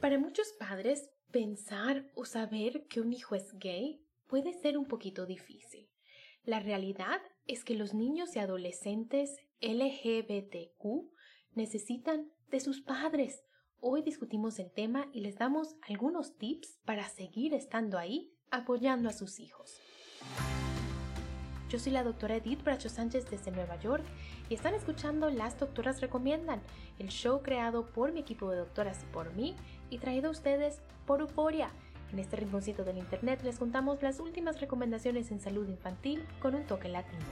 Para muchos padres, pensar o saber que un hijo es gay puede ser un poquito difícil. La realidad es que los niños y adolescentes LGBTQ necesitan de sus padres. Hoy discutimos el tema y les damos algunos tips para seguir estando ahí apoyando a sus hijos. Yo soy la doctora Edith Bracho Sánchez desde Nueva York y están escuchando Las Doctoras Recomiendan, el show creado por mi equipo de doctoras y por mí y traído a ustedes por Euforia. En este rinconcito del internet les contamos las últimas recomendaciones en salud infantil con un toque latino.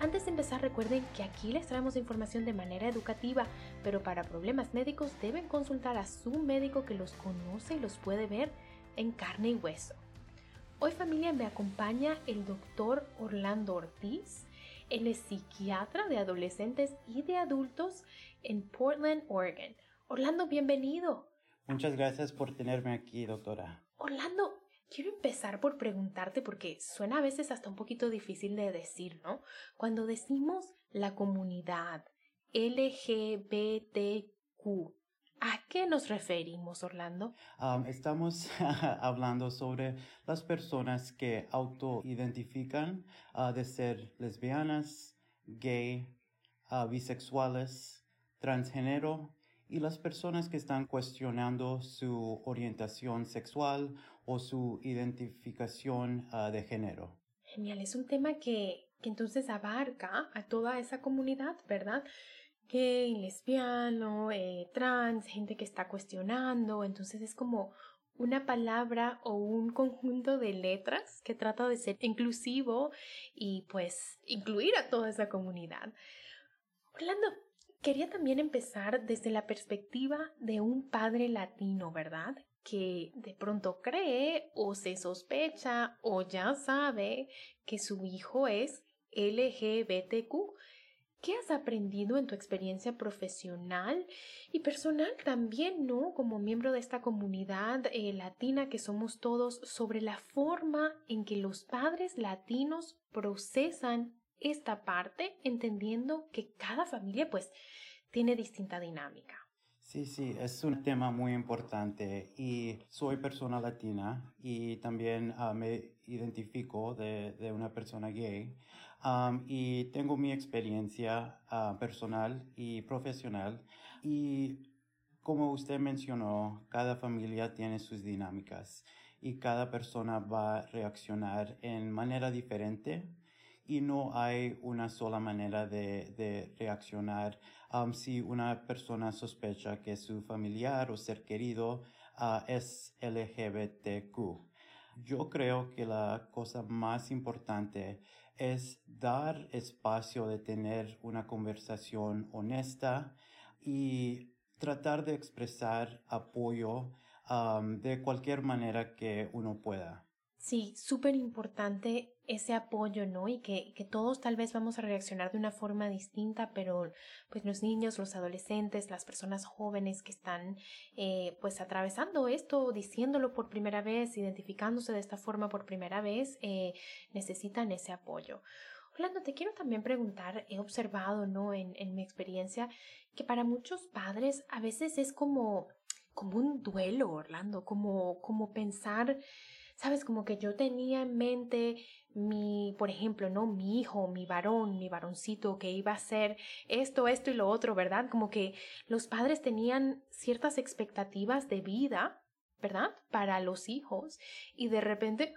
Antes de empezar recuerden que aquí les traemos información de manera educativa, pero para problemas médicos deben consultar a su médico que los conoce y los puede ver en carne y hueso. Hoy familia me acompaña el doctor Orlando Ortiz. Él es psiquiatra de adolescentes y de adultos en Portland, Oregon. Orlando, bienvenido. Muchas gracias por tenerme aquí, doctora. Orlando, quiero empezar por preguntarte porque suena a veces hasta un poquito difícil de decir, ¿no? Cuando decimos la comunidad LGBTQ, ¿A qué nos referimos, Orlando? Um, estamos hablando sobre las personas que autoidentifican uh, de ser lesbianas, gay, uh, bisexuales, transgénero y las personas que están cuestionando su orientación sexual o su identificación uh, de género. Genial, es un tema que, que entonces abarca a toda esa comunidad, ¿verdad? Gay, lesbiano, eh, trans, gente que está cuestionando, entonces es como una palabra o un conjunto de letras que trata de ser inclusivo y pues incluir a toda esa comunidad. Orlando, quería también empezar desde la perspectiva de un padre latino, ¿verdad? Que de pronto cree o se sospecha o ya sabe que su hijo es LGBTQ ¿Qué has aprendido en tu experiencia profesional y personal también, ¿no? Como miembro de esta comunidad eh, latina que somos todos sobre la forma en que los padres latinos procesan esta parte, entendiendo que cada familia pues tiene distinta dinámica. Sí, sí, es un tema muy importante y soy persona latina y también ah, me identifico de, de, una persona gay um, y tengo mi experiencia uh, personal y profesional y como usted mencionó, cada familia tiene sus dinámicas y cada persona va a reaccionar en manera diferente y no hay una sola manera de, de reaccionar um, si una persona sospecha que su familiar o ser querido uh, es LGBTQ. Yo creo que la cosa más importante es dar espacio de tener una conversación honesta y tratar de expresar apoyo um, de cualquier manera que uno pueda. Sí, súper importante ese apoyo, ¿no? Y que, que todos tal vez vamos a reaccionar de una forma distinta, pero pues los niños, los adolescentes, las personas jóvenes que están eh, pues atravesando esto, diciéndolo por primera vez, identificándose de esta forma por primera vez, eh, necesitan ese apoyo. Orlando, te quiero también preguntar, he observado, ¿no? En, en mi experiencia, que para muchos padres a veces es como, como un duelo, Orlando, como, como pensar, sabes, como que yo tenía en mente mi, por ejemplo, ¿no? Mi hijo, mi varón, mi varoncito que iba a ser esto, esto y lo otro, ¿verdad? Como que los padres tenían ciertas expectativas de vida, ¿verdad? Para los hijos y de repente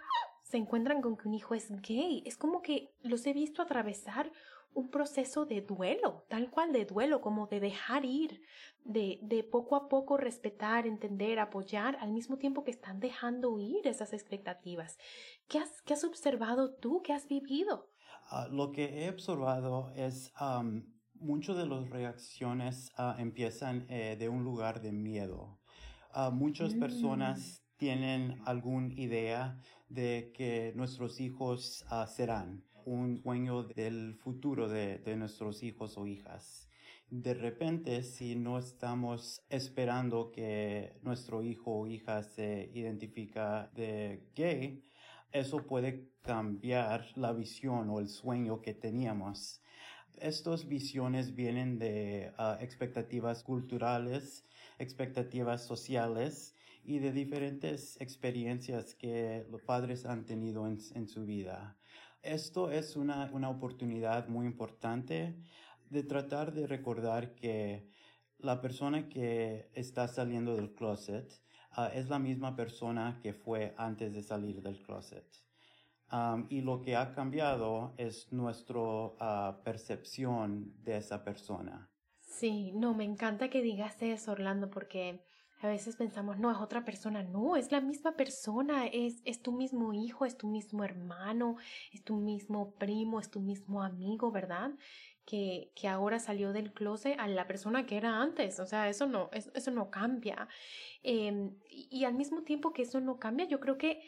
se encuentran con que un hijo es gay. Es como que los he visto atravesar un proceso de duelo, tal cual de duelo, como de dejar ir, de, de poco a poco respetar, entender, apoyar, al mismo tiempo que están dejando ir esas expectativas. ¿Qué has, qué has observado tú? ¿Qué has vivido? Ah, lo que he observado es muchas de las reacciones ah, empiezan eh, de un lugar de miedo. Ah, muchas personas mm. Tienen alguna idea de que nuestros hijos ah, serán un sueño del futuro de, de nuestros hijos o hijas. De repente, si no estamos esperando que nuestro hijo o hija se identifica de gay, eso puede cambiar la visión o el sueño que teníamos. Estas visiones vienen de ah, expectativas culturales, expectativas sociales y de diferentes experiencias que los padres han tenido en, su vida. Esto es una, una oportunidad muy importante de tratar de recordar que la persona que está saliendo del closet ah, es la misma persona que fue antes de salir del closet y lo que ha cambiado es nuestra ah, percepción de esa persona. Sí, no, me encanta que digas eso, Orlando, porque a veces pensamos, no, es otra persona. No, es la misma persona, es, es tu mismo hijo, es tu mismo hermano, es tu mismo primo, es tu mismo amigo, ¿verdad? Que, que ahora salió del closet a la persona que era antes. O sea, eso no, eso, no cambia. Em, y al mismo tiempo que eso no cambia, yo creo que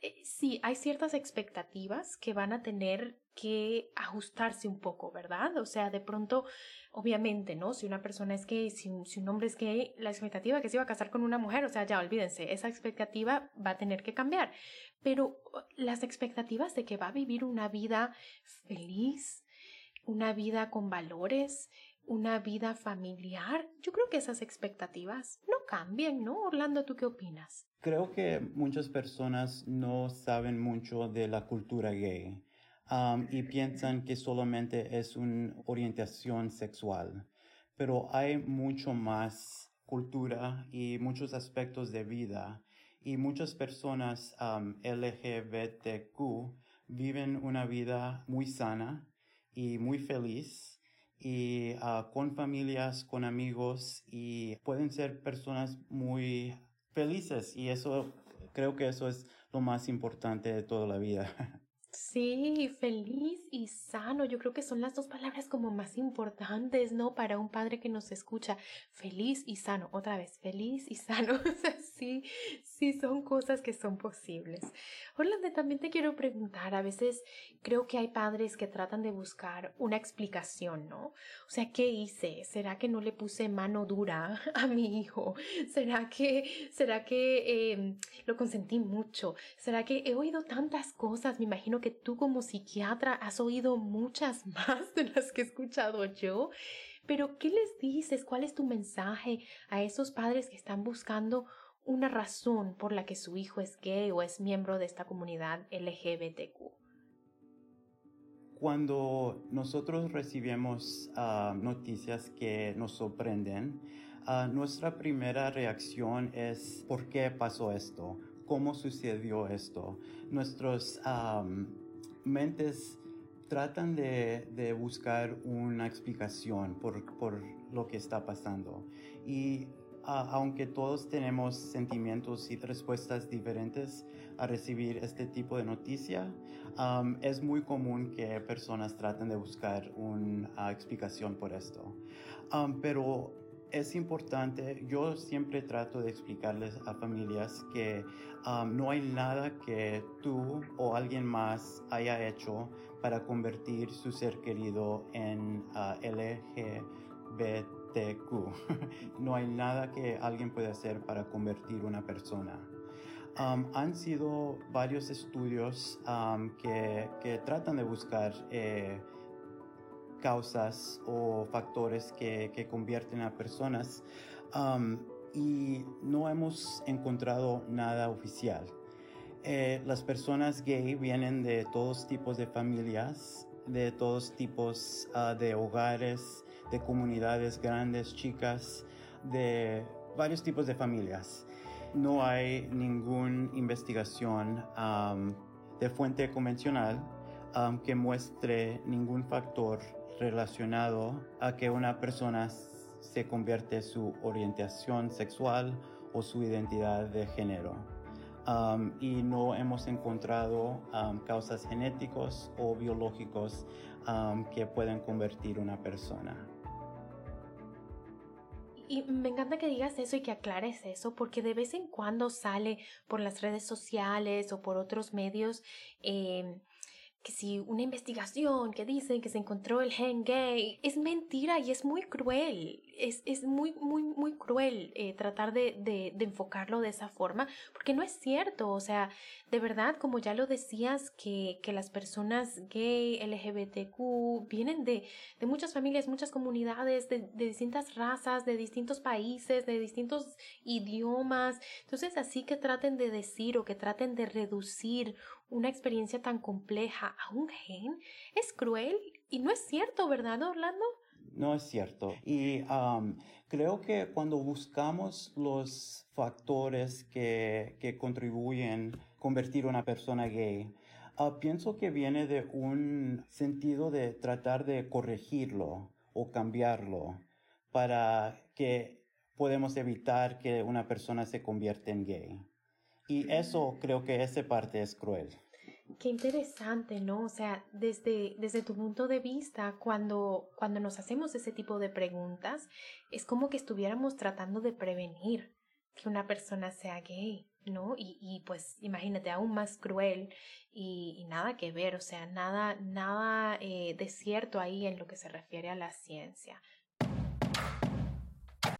eh, sí, hay ciertas expectativas que van a tener que ajustarse un poco, ¿verdad? O sea, de pronto, obviamente, ¿no? Si una persona es gay, si si un hombre es gay, la expectativa que se iba a casar con una mujer, o sea, ya olvídense, esa expectativa va a tener que cambiar. Pero las expectativas de que va a vivir una vida feliz, una vida con valores, una vida familiar, yo creo que esas expectativas no cambian, ¿no? Orlando, ¿tú qué opinas? Creo que muchas personas no saben mucho de la cultura gay um, y piensan que solamente es una orientación sexual, pero hay mucho más cultura y muchos aspectos de vida y muchas personas um, LGBTQ viven una vida muy sana y muy feliz y ah, con familias, con amigos y pueden ser personas muy felices y eso creo que eso es lo más importante de toda la vida. Sí, feliz y sano. Yo creo que son las dos palabras como más importantes, ¿no? Para un padre que nos escucha. Feliz y sano. Otra vez, feliz y sano. sí, sí son cosas que son posibles. Orlando, también te quiero preguntar. A veces creo que hay padres que tratan de buscar una explicación, ¿no? O sea, ¿qué hice? ¿Será que no le puse mano dura a mi hijo? ¿Será que, será que em, lo consentí mucho? ¿Será que he oído tantas cosas? Me imagino que tú como psiquiatra has oído muchas más de las que he escuchado yo. Pero, ¿qué les dices? ¿Cuál es tu mensaje a esos padres que están buscando una razón por la que su hijo es gay o es miembro de esta comunidad LGBTQ? Cuando nosotros recibimos ah, noticias que nos sorprenden, ah, nuestra primera reacción es ¿por qué pasó esto? cómo sucedió esto. Nuestros mentes tratan de, buscar una explicación por, lo que está pasando. Y aunque todos tenemos sentimientos y respuestas diferentes a recibir este tipo de noticia, es muy común que personas traten de buscar una explicación por esto. pero es importante, yo siempre trato de explicarles a familias que um, no hay nada que tú o alguien más haya hecho para convertir su ser querido en uh, No hay nada que alguien pueda hacer para convertir una persona. Han sido varios estudios que, tratan de buscar eh, causas o factores que, convierten a personas y no hemos encontrado nada oficial. Eh, las personas gay vienen de todos tipos de familias, de todos tipos uh, de hogares, de comunidades grandes, chicas, de varios tipos de familias. No hay ninguna investigación de fuente convencional que muestre ningún factor relacionado a que una persona se convierte su orientación sexual o su identidad de género. Y no hemos encontrado causas genéticos o biológicos que puedan convertir una persona. Y me encanta que digas eso y que aclares eso, porque de vez en cuando sale por las redes sociales o por otros medios eh, que si una investigación que dicen que se encontró el gen gay, es mentira y es muy cruel. Es, es muy, muy, muy cruel eh, tratar de, de, de, enfocarlo de esa forma, porque no es cierto. O sea, de verdad, como ya lo decías, que, que las personas gay, LGBTQ, vienen de, de muchas familias, muchas comunidades, de, de distintas razas, de distintos países, de distintos idiomas. Entonces, así que traten de decir o que traten de reducir una experiencia tan compleja a un gen es cruel y no es cierto, ¿verdad, Orlando? No es cierto. Y um, creo que cuando buscamos los factores que, que contribuyen a convertir a una persona gay, uh, pienso que viene de un sentido de tratar de corregirlo o cambiarlo para que podemos evitar que una persona se convierta en gay. Y eso creo que esa parte es cruel. Qué interesante, ¿no? O sea, desde, desde tu punto de vista, cuando, cuando nos hacemos ese tipo de preguntas, es como que estuviéramos tratando de prevenir que una persona sea gay, ¿no? Y, y pues imagínate, aún más cruel y, nada que ver, o sea, nada, nada eh, de cierto ahí en lo que se refiere a la ciencia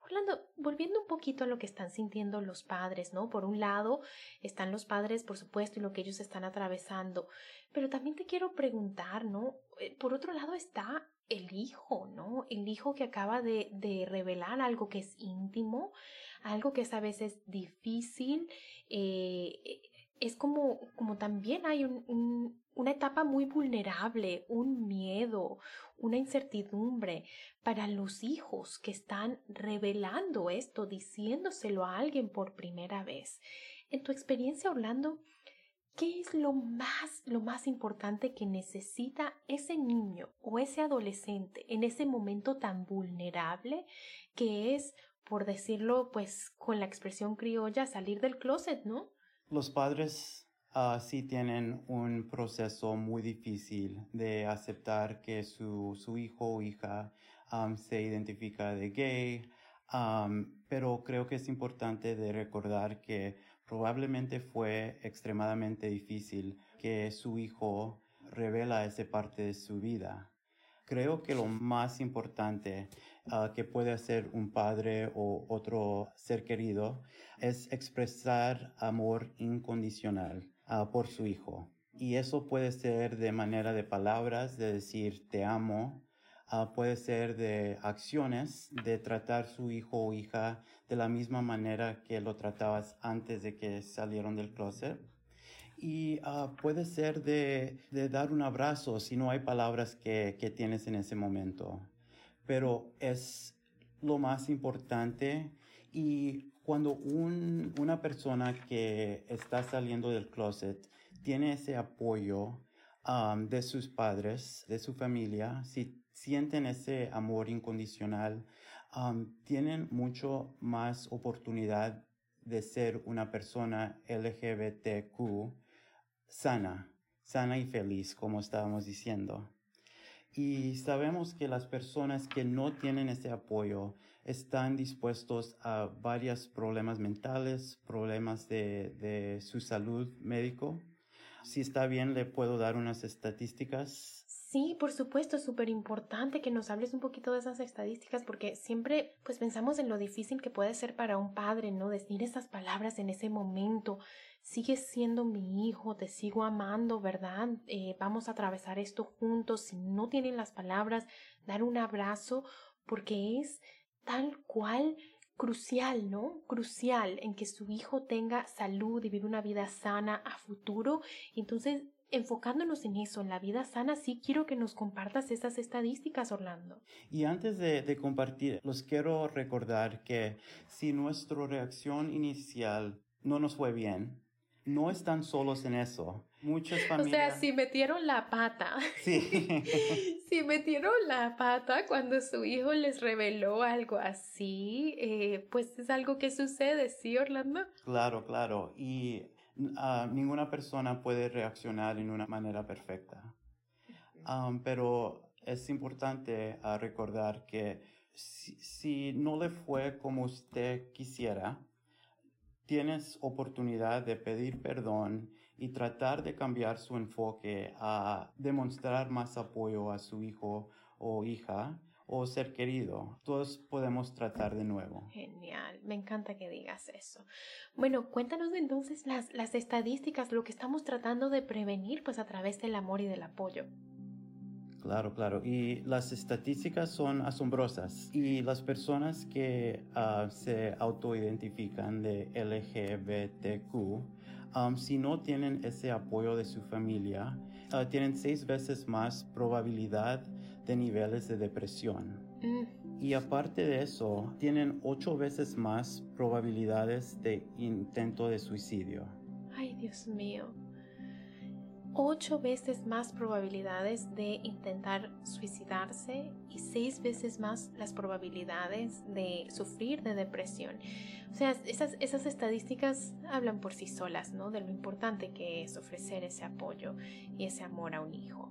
Orlando, volviendo un poquito a lo que están sintiendo los padres, ¿no? Por un lado están los padres, por supuesto, y lo que ellos están atravesando, pero también te quiero preguntar, ¿no? Eh, por otro lado está el hijo, ¿no? El hijo que acaba de, revelar algo que es íntimo, algo que es a veces difícil, eh, es como, como también hay un, un, una etapa muy vulnerable, un miedo, una incertidumbre para los hijos que están revelando esto, diciéndoselo a alguien por primera vez. En tu experiencia, Orlando, ¿qué es lo más, lo más importante que necesita ese niño o ese adolescente en ese momento tan vulnerable que es, por decirlo pues con la expresión criolla, salir del closet, ¿no? Los padres uh, sí tienen un proceso muy difícil de aceptar que su, su hijo o hija se identifica de gay, pero creo que es importante de recordar que probablemente fue extremadamente difícil que su hijo revela esa parte de su vida. Creo que lo más importante uh, que puede hacer un padre o otro ser querido es expresar amor incondicional uh, por su hijo. Y eso puede ser de manera de palabras, de decir te amo, uh, puede ser de acciones, de tratar su hijo o hija de la misma manera que lo tratabas antes de que salieron del closet y uh, puede ser de, dar un abrazo si no hay palabras que, que, tienes en ese momento. Pero es lo más importante y cuando un, una persona que está saliendo del closet tiene ese apoyo um, de sus padres, de su familia, si sienten ese amor incondicional, um, tienen mucho más oportunidad de ser una persona LGBTQ sana, sana y feliz, como estábamos diciendo. Y sabemos que las personas que no tienen ese apoyo están dispuestos a varios problemas mentales, problemas de, de su salud médico. Si está bien, le puedo dar unas estadísticas Sí, por supuesto, es súper importante que nos hables un poquito de esas estadísticas porque siempre pues pensamos en lo difícil que puede ser para un padre, ¿no? Decir esas palabras en ese momento. Sigues siendo mi hijo, te sigo amando, ¿verdad? Eh, vamos a atravesar esto juntos. Si no tienen las palabras, dar un abrazo porque es tal cual crucial, ¿no? Crucial en que su hijo tenga salud y viva una vida sana a futuro. Entonces, enfocándonos en eso, en la vida sana, sí quiero que nos compartas esas estadísticas, Orlando. Y antes de, de compartir, los quiero recordar que si nuestra reacción inicial no nos fue bien, no están solos en eso. Muchas familias. O sea, si metieron la pata. Sí. si metieron la pata cuando su hijo les reveló algo así, eh, pues es algo que sucede, ¿sí, Orlando? Claro, claro. Y uh, ninguna persona puede reaccionar en una manera perfecta. Um, pero es importante uh, recordar que si, si no le fue como usted quisiera, tienes oportunidad de pedir perdón y tratar de cambiar su enfoque a demostrar más apoyo a su hijo o hija o ser querido. Todos podemos tratar de nuevo. Genial, me encanta que digas eso. Bueno, cuéntanos entonces las, las estadísticas, lo que estamos tratando de prevenir pues a través del amor y del apoyo. Claro, claro. Y las estadísticas son asombrosas. Y las personas que uh, se autoidentifican de LGBTQ, um, si no tienen ese apoyo de su familia, uh, tienen seis veces más probabilidad de niveles de depresión. Mm. Y aparte de eso, tienen ocho veces más probabilidades de intento de suicidio. Ay, Dios mío ocho veces más probabilidades de intentar suicidarse y seis veces más las probabilidades de sufrir de depresión. O sea, esas, esas estadísticas hablan por sí solas, ¿no? De lo importante que es ofrecer ese apoyo y ese amor a un hijo.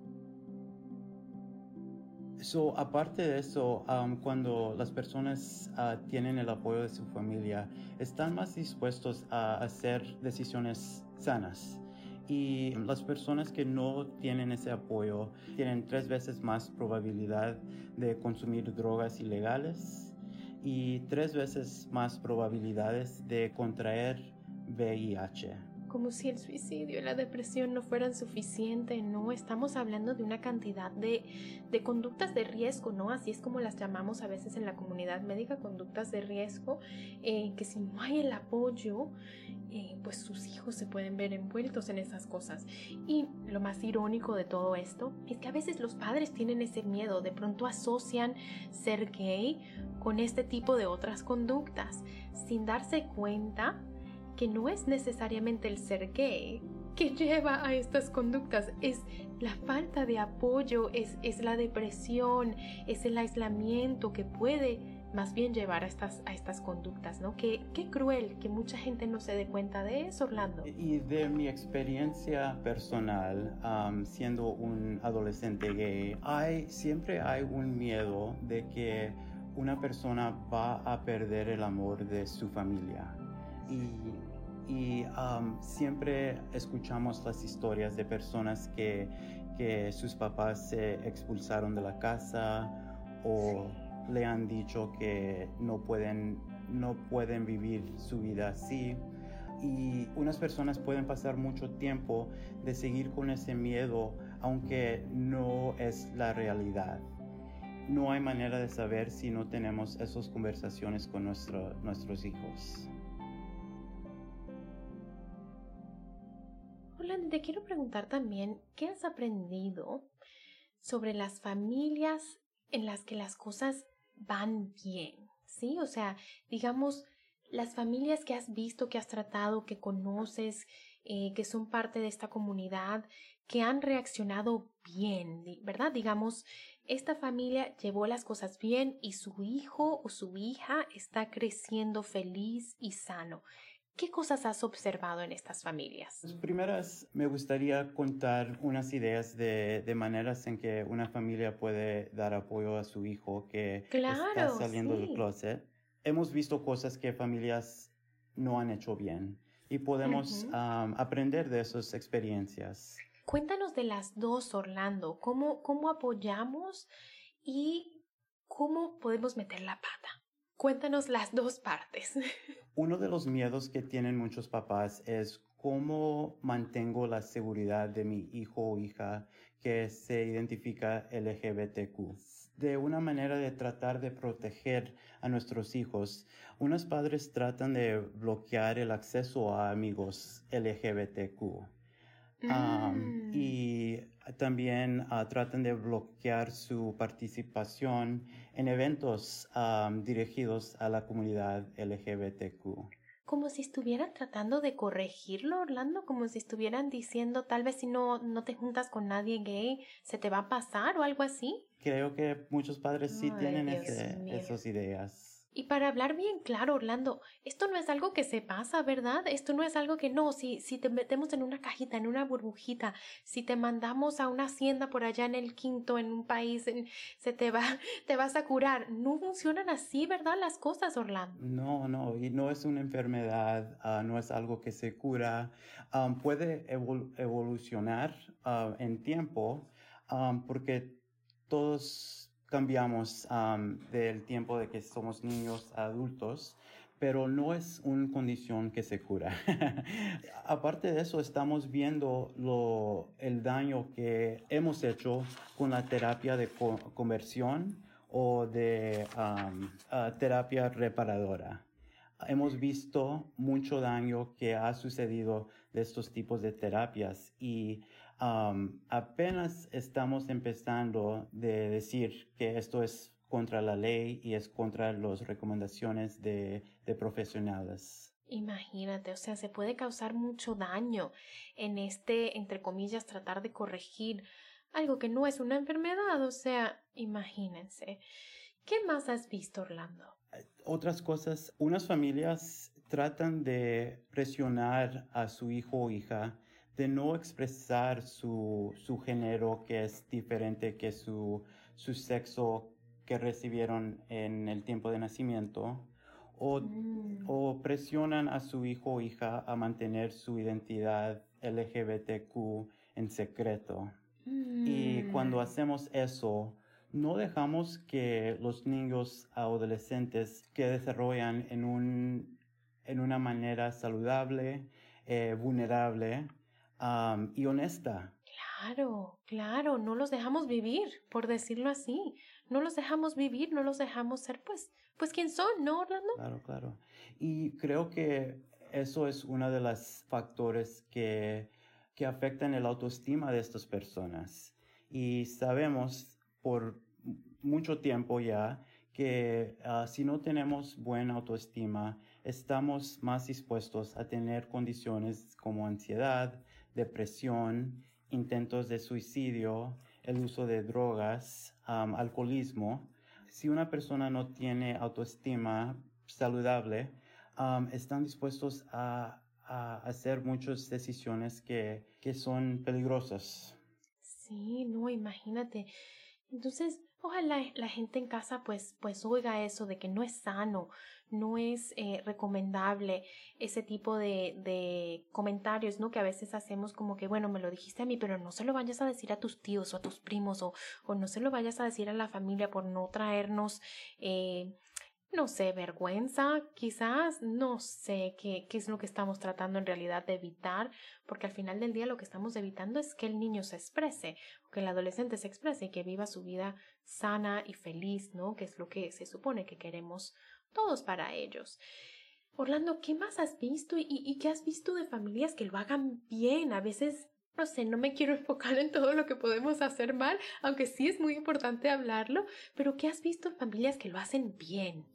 So, aparte de eso, um, cuando las personas uh, tienen el apoyo de su familia, están más dispuestos a hacer decisiones sanas y las personas que no tienen ese apoyo tienen tres veces más probabilidad de consumir drogas ilegales y tres veces más probabilidades de contraer VIH como si el suicidio y la depresión no fueran suficientes, ¿no? Estamos hablando de una cantidad de, de, conductas de riesgo, ¿no? Así es como las llamamos a veces en la comunidad médica, conductas de riesgo, eh, que si no hay el apoyo, eh, pues sus hijos se pueden ver envueltos en esas cosas. Y lo más irónico de todo esto es que a veces los padres tienen ese miedo, de pronto asocian ser gay con este tipo de otras conductas, sin darse cuenta que no es necesariamente el ser gay que lleva a estas conductas, es la falta de apoyo, es, es la depresión, es el aislamiento que puede más bien llevar a estas, a estas conductas, ¿no? Qué, qué cruel que mucha gente no se dé cuenta de eso, Orlando. Y de mi experiencia personal, siendo un adolescente gay, hay, siempre hay un miedo de que una persona va a perder el amor de su familia y, um, siempre escuchamos las historias de personas que, que sus papás se expulsaron de la casa o le han dicho que no pueden, no pueden vivir su vida así. Y unas personas pueden pasar mucho tiempo de seguir con ese miedo, aunque no es la realidad. No hay manera de saber si no tenemos esas conversaciones con nuestro, nuestros hijos. Te quiero preguntar también, ¿qué has aprendido sobre las familias en las que las cosas van bien? ¿Sí? O sea, digamos, las familias que has visto, que has tratado, que conoces, eh, que son parte de esta comunidad, que han reaccionado bien, ¿verdad? Digamos, esta familia llevó las cosas bien y su hijo o su hija está creciendo feliz y sano. ¿Qué cosas has observado en estas familias? Las primeras, me gustaría contar unas ideas de, de, maneras en que una familia puede dar apoyo a su hijo que está saliendo del closet. Hemos visto cosas que familias no han hecho bien y podemos aprender de esas experiencias. Cuéntanos de las dos, Orlando. ¿Cómo, cómo apoyamos y cómo podemos meter la pata? Cuéntanos las dos partes. Uno de los miedos que tienen muchos papás es cómo mantengo la seguridad de mi hijo o hija que se identifica LGBTQ. De una manera de tratar de proteger a nuestros hijos, unos padres tratan de bloquear el acceso a amigos LGBTQ. Um, mm. y también uh, tratan de bloquear su participación en eventos um, dirigidos a la comunidad LGBTQ como si estuvieran tratando de corregirlo, Orlando, como si estuvieran diciendo tal vez si no, no te juntas con nadie gay, se te va a pasar o algo así. Creo que muchos padres sí tienen esas ideas. Y para hablar bien claro, Orlando, esto no es algo que se pasa, ¿verdad? Esto no es algo que no, si, si te metemos en una cajita, en una burbujita, si te mandamos a una hacienda por allá en el quinto, en un país, se te va, te vas a curar. No funcionan así, ¿verdad? Las cosas, Orlando. No, no, y no es una enfermedad, ah, no es algo que se cura. Ah, puede evolucionar ah, en tiempo porque todos cambiamos del tiempo de que somos niños a adultos, pero no es una condición que se cura. Aparte de eso, estamos viendo lo, el daño que hemos hecho con la terapia de conversión o de terapia reparadora. Hemos visto mucho daño que ha sucedido de estos tipos de terapias y apenas estamos empezando de decir que esto es contra la ley y es contra las recomendaciones de, de profesionales. Imagínate, o sea, se puede causar mucho daño en este, entre comillas, tratar de corregir algo que no es una enfermedad, o sea, imagínense. ¿Qué más has visto, Orlando? Otras cosas, unas familias tratan de presionar a su hijo o hija de no expresar su, su género que es diferente que su, su sexo que recibieron en el tiempo de nacimiento o, mm. o, presionan a su hijo o hija a mantener su identidad LGBTQ en secreto. Y cuando mm. hacemos eso, no dejamos que los niños adolescentes que desarrollan en, un, en una manera saludable, eh, vulnerable, y honesta. Claro, claro, no los dejamos vivir, por decirlo así. No los dejamos vivir, no los dejamos ser, pues, pues quién son, ¿no, Orlando? Claro, claro. Y creo que eso es uno de los factores que, que afectan el autoestima de estas personas. Y sabemos por mucho tiempo ya que ah, si no tenemos buena autoestima, estamos más dispuestos a tener condiciones como ansiedad, depresión, intentos de suicidio, el uso de drogas, alcoholismo. Si una persona no tiene autoestima saludable, están dispuestos a, hacer muchas decisiones que, que son peligrosas. Sí, no, imagínate. Entonces, ojalá la gente en casa pues, pues oiga eso de que no es sano no es eh, recomendable ese tipo de, de, comentarios, ¿no? Que a veces hacemos como que, bueno, me lo dijiste a mí, pero no se lo vayas a decir a tus tíos o a tus primos o, o no se lo vayas a decir a la familia por no traernos, eh, no sé, vergüenza, quizás, no sé qué, qué es lo que estamos tratando en realidad de evitar, porque al final del día lo que estamos evitando es que el niño se exprese, que el adolescente se exprese y que viva su vida sana y feliz, ¿no? Que es lo que se supone que queremos todos para ellos. Orlando, ¿qué más has visto y, qué has visto de familias que lo hagan bien? A veces, no sé, no me quiero enfocar en todo lo que podemos hacer mal, aunque sí es muy importante hablarlo, pero ¿qué has visto en familias que lo hacen bien?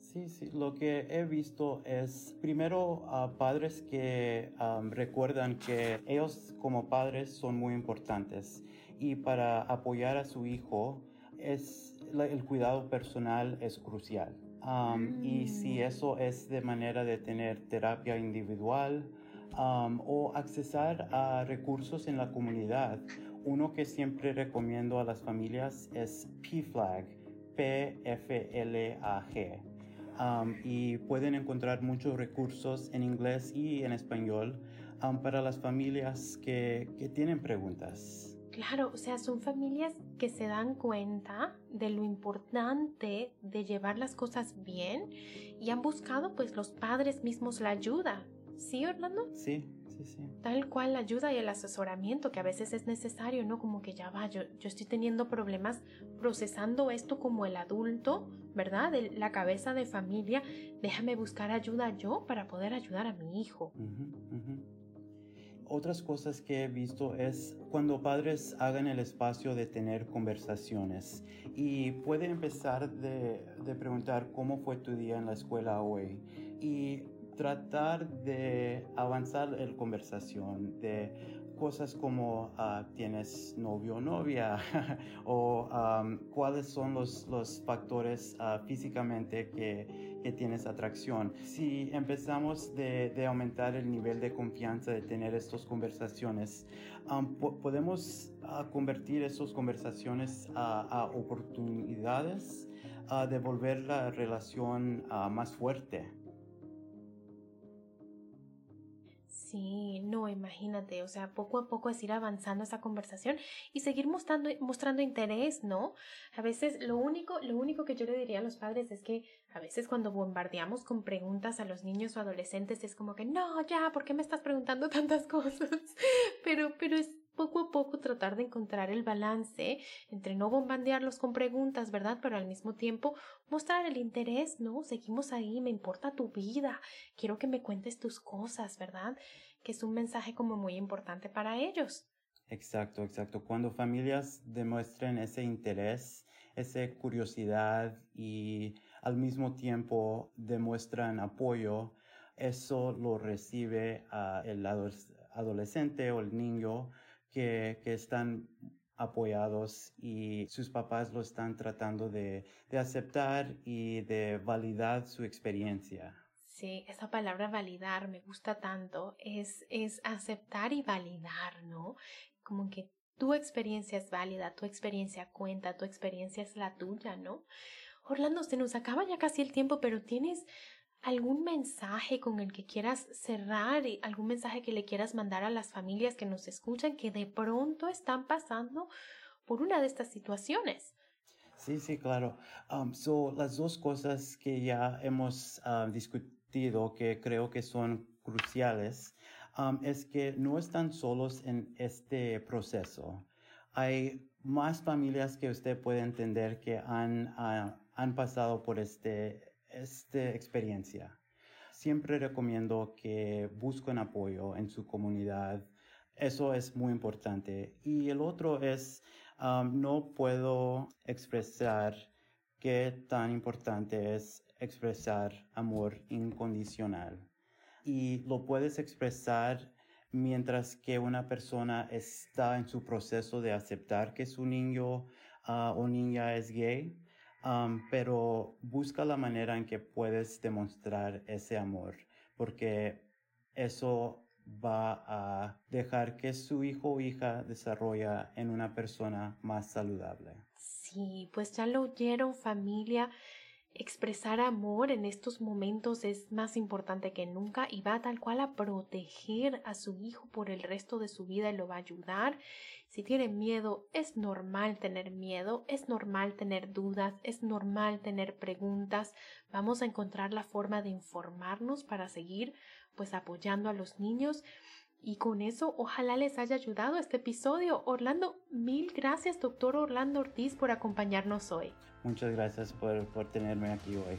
Sí, sí, lo que he visto es primero a padres que recuerdan que ellos como padres son muy importantes y para apoyar a su hijo es el cuidado personal es crucial y si mm. eso es de manera de tener terapia individual o accesar a recursos en la comunidad. Uno que siempre recomiendo a las familias es PFLAG, P-F-L-A-G. y pueden encontrar muchos recursos en inglés y en español para las familias que, que tienen preguntas. Claro, o sea, son familias que se dan cuenta de lo importante de llevar las cosas bien y han buscado pues los padres mismos la ayuda. ¿Sí, Orlando? Sí, sí, sí. Tal cual la ayuda y el asesoramiento que a veces es necesario, ¿no? Como que ya va, yo, yo estoy teniendo problemas procesando esto como el adulto, ¿verdad? De la cabeza de familia, déjame buscar ayuda yo para poder ayudar a mi hijo. Otras cosas que he visto es cuando padres hagan el espacio de tener conversaciones y puede empezar de, de preguntar cómo fue tu día en la escuela hoy y tratar de avanzar en conversación, de cosas como ah, tienes novio o novia o cuáles son los, los factores uh, físicamente que, que, tienes atracción. Si empezamos de, de, aumentar el nivel de confianza de tener estas conversaciones, podemos uh, convertir esas conversaciones a oportunidades de volver la relación más fuerte. Sí, no, imagínate, o sea, poco a poco es ir avanzando esa conversación y seguir mostrando, mostrando interés, ¿no? A veces lo único, lo único que yo le diría a los padres es que a veces cuando bombardeamos con preguntas a los niños o adolescentes es como que no, ya, ¿por qué me estás preguntando tantas cosas? pero, pero es poco a poco tratar de encontrar el balance entre no bombardearlos con preguntas, ¿verdad? Pero al mismo tiempo mostrar el interés, ¿no? Seguimos ahí, me importa tu vida, quiero que me cuentes tus cosas, ¿verdad? Que es un mensaje como muy importante para ellos. Exacto, exacto. Cuando familias demuestren ese interés, esa curiosidad y al mismo tiempo demuestran apoyo, eso lo recibe el adolescente o el niño que, están apoyados y sus papás lo están tratando de, aceptar y de validar su experiencia. Sí, esa palabra validar me gusta tanto, es, es aceptar y validar, ¿no? Como que tu experiencia es válida, tu experiencia cuenta, tu experiencia es la tuya, ¿no? Orlando, se nos acaba ya casi el tiempo, pero tienes algún mensaje con el que quieras cerrar, y algún mensaje que le quieras mandar a las familias que nos escuchan que de pronto están pasando por una de estas situaciones. Sí, sí, claro. Um, so, las dos cosas que ya hemos uh, discutido que creo que son cruciales um, es que no están solos en este proceso. Hay más familias que usted puede entender que han, uh, han pasado por este esta experiencia. Siempre recomiendo que busquen apoyo en su comunidad. Eso es muy importante. Y el otro es, no puedo expresar qué tan importante es expresar amor incondicional. Y lo puedes expresar mientras que una persona está en su proceso de aceptar que su niño uh, o niña es gay pero busca la manera en que puedes demostrar ese amor, porque eso va a dejar que su hijo o hija desarrolla en una persona más saludable. Sí, pues ya lo oyeron familia. Expresar amor en estos momentos es más importante que nunca y va tal cual a proteger a su hijo por el resto de su vida y lo va a ayudar si tienen miedo, es normal tener miedo, es normal tener dudas, es normal tener preguntas. Vamos a encontrar la forma de informarnos para seguir pues apoyando a los niños. Y con eso, ojalá les haya ayudado este episodio. Orlando, mil gracias, doctor Orlando Ortiz, por acompañarnos hoy. Muchas gracias por, por tenerme aquí hoy.